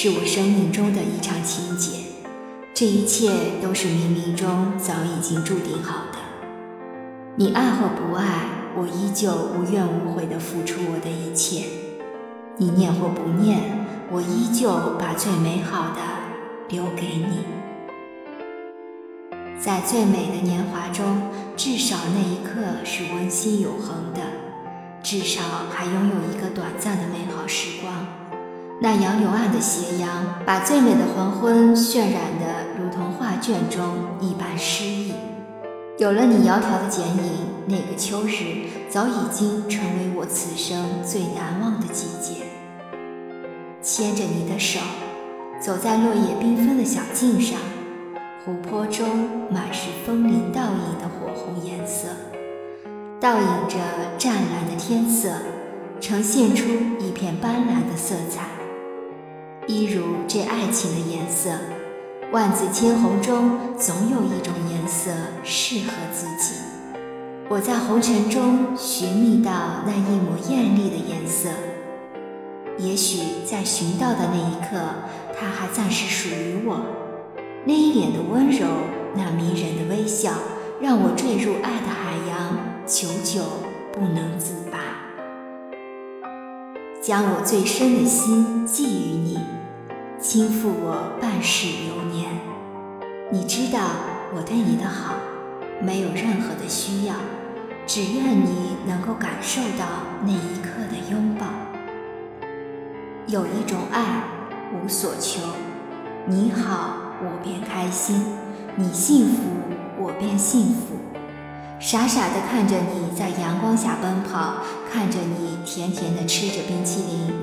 是我生命中的一场情节，这一切都是冥冥中早已经注定好的。你爱或不爱，我依旧无怨无悔地付出我的一切；你念或不念，我依旧把最美好的留给你。在最美的年华中，至少那一刻是温馨永恒的，至少还拥有一个短暂的美好时光。那杨柳岸的斜阳，把最美的黄昏渲染得如同画卷中一般诗意。有了你窈窕的剪影，那个秋日早已经成为我此生最难忘的季节。牵着你的手，走在落叶缤纷的小径上。湖泊中满是风铃倒映的火红颜色，倒映着湛蓝的天色，呈现出一片斑斓的色彩。一如这爱情的颜色，万紫千红中总有一种颜色适合自己。我在红尘中寻觅到那一抹艳丽的颜色，也许在寻到的那一刻，它还暂时属于我。那一脸的温柔，那迷人的微笑，让我坠入爱的海洋，久久不能自拔。将我最深的心寄予你，倾覆我半世流年。你知道我对你的好，没有任何的需要，只愿你能够感受到那一刻的拥抱。有一种爱，无所求。你好。我便开心，你幸福，我便幸福。傻傻的看着你在阳光下奔跑，看着你甜甜的吃着冰淇淋，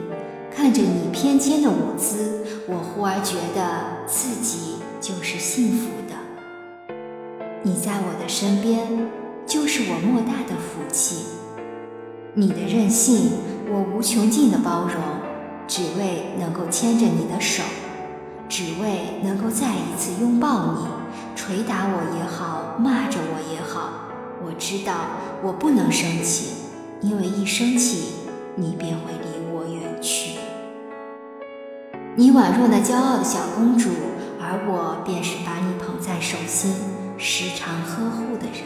看着你翩跹的舞姿，我忽而觉得自己就是幸福的。你在我的身边，就是我莫大的福气。你的任性，我无穷尽的包容，只为能够牵着你的手。只为能够再一次拥抱你，捶打我也好，骂着我也好，我知道我不能生气，因为一生气，你便会离我远去。你宛若那骄傲的小公主，而我便是把你捧在手心，时常呵护的人，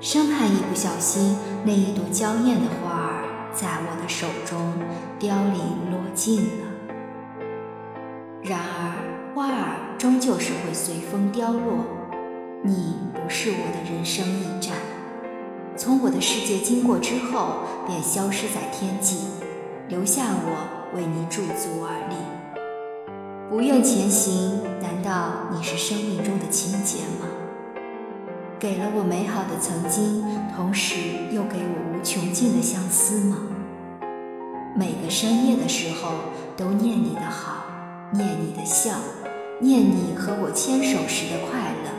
生怕一不小心，那一朵娇艳的花儿在我的手中凋零落尽了。然而，花儿终究是会随风凋落。你不是我的人生驿站，从我的世界经过之后，便消失在天际，留下我为你驻足而立。不愿前行，难道你是生命中的情节吗？给了我美好的曾经，同时又给我无穷尽的相思吗？每个深夜的时候，都念你的好。念你的笑，念你和我牵手时的快乐，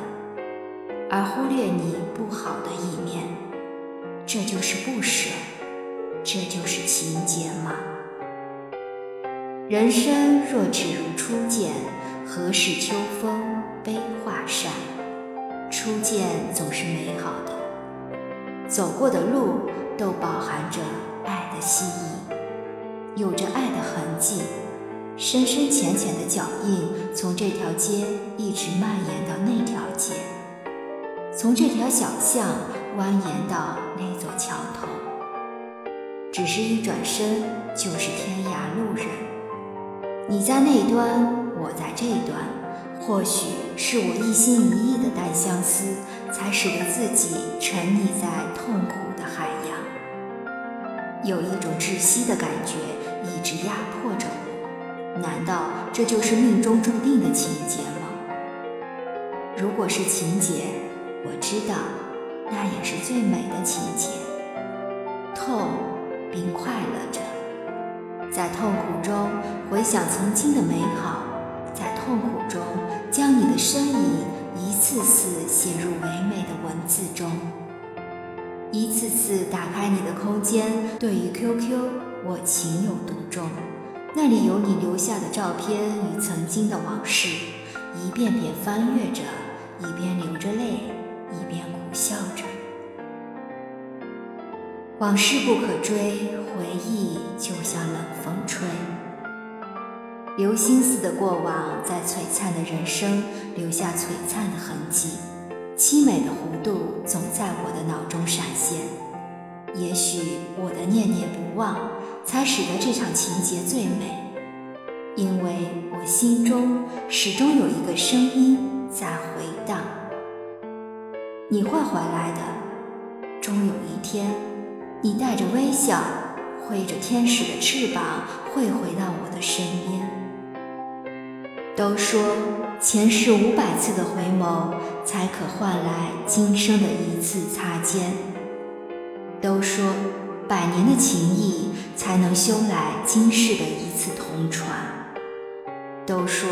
而忽略你不好的一面，这就是不舍，这就是情结吗？人生若只如初见，何事秋风悲画扇？初见总是美好的，走过的路都饱含着爱的希冀，有着爱的痕迹。深深浅浅的脚印，从这条街一直蔓延到那条街，从这条小巷蜿蜒到那座桥头。只是一转身，就是天涯路人。你在那端，我在这端。或许是我一心一意的单相思，才使得自己沉溺在痛苦的海洋。有一种窒息的感觉，一直压迫着我。难道这就是命中注定的情节吗？如果是情节，我知道，那也是最美的情节。痛并快乐着，在痛苦中回想曾经的美好，在痛苦中将你的身影一次次写入唯美的文字中，一次次打开你的空间。对于 QQ，我情有独钟。那里有你留下的照片与曾经的往事，一遍遍翻阅着，一边流着泪，往事不可追，回忆就像冷风吹。流星似的过往在璀璨的人生留下璀璨的痕迹，凄美的弧度总在我的脑中闪现。也许我的念念不忘，才使得这场情节最美，因为我心中始终有一个声音在回荡。你会回来的，终有一天，你带着微笑，挥着天使的翅膀，会回到我的身边。都说前世五百次的回眸，才可换来今生的一次擦肩。都说百年的情谊，才能修来今世的一次同船。都说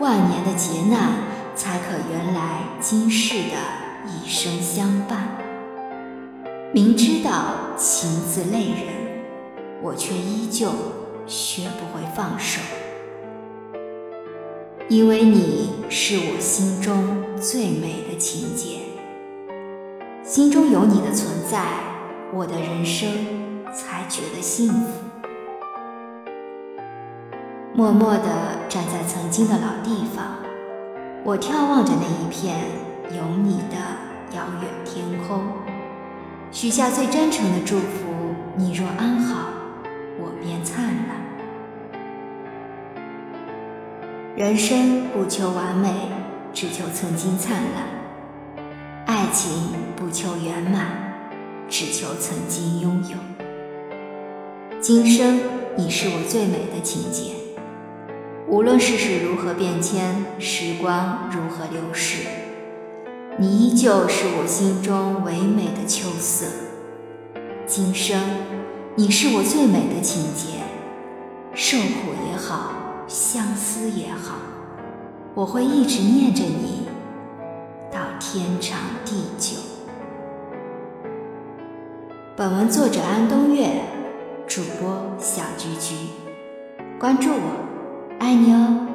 万年的劫难，才可圆来今世的一生相伴。明知道情字累人，我却依旧学不会放手。因为你是我心中最美的情节，心中有你的存在，我的人生才觉得幸福。默默地站在曾经的老地方，我眺望着那一片有你的遥远天空，许下最真诚的祝福：你若安好，我便灿烂。人生不求完美，只求曾经灿烂；爱情不求圆满，只求曾经拥有。今生你是我最美的情节，无论世事如何变迁，时光如何流逝，你依旧是我心中唯美的秋色。今生你是我最美的情节，受苦也好。相思也好，我会一直念着你，到天长地久。本文作者安东月，主播小菊菊，关注我，爱你哦。